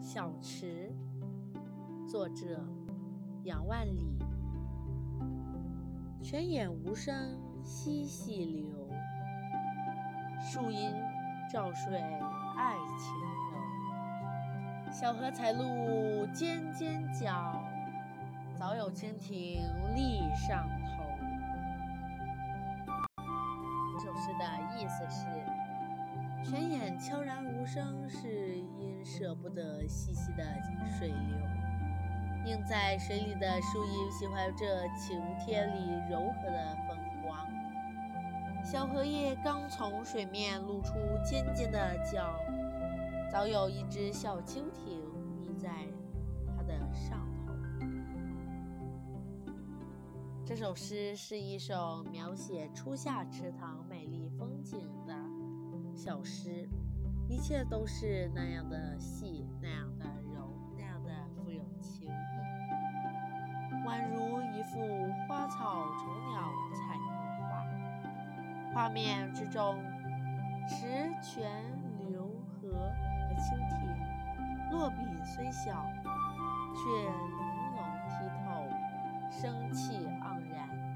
小池，作者杨万里。泉眼无声惜细流，树阴照水爱晴柔。小荷才露尖尖角，早有蜻蜓立上头。这首诗的意思是。泉眼悄然无声，是因舍不得细细的水流。映在水里的树荫，喜欢这晴天里柔和的风光。小荷叶刚从水面露出尖尖的角，早有一只小蜻蜓立在它的上头。这首诗是一首描写初夏池塘美丽风景。小诗，一切都是那样的细，那样的柔，那样的富有情意，宛如一幅花草虫鸟彩绘画。画面之中，池泉流河和蜻蜓，落笔虽小，却玲珑剔透，生气盎然。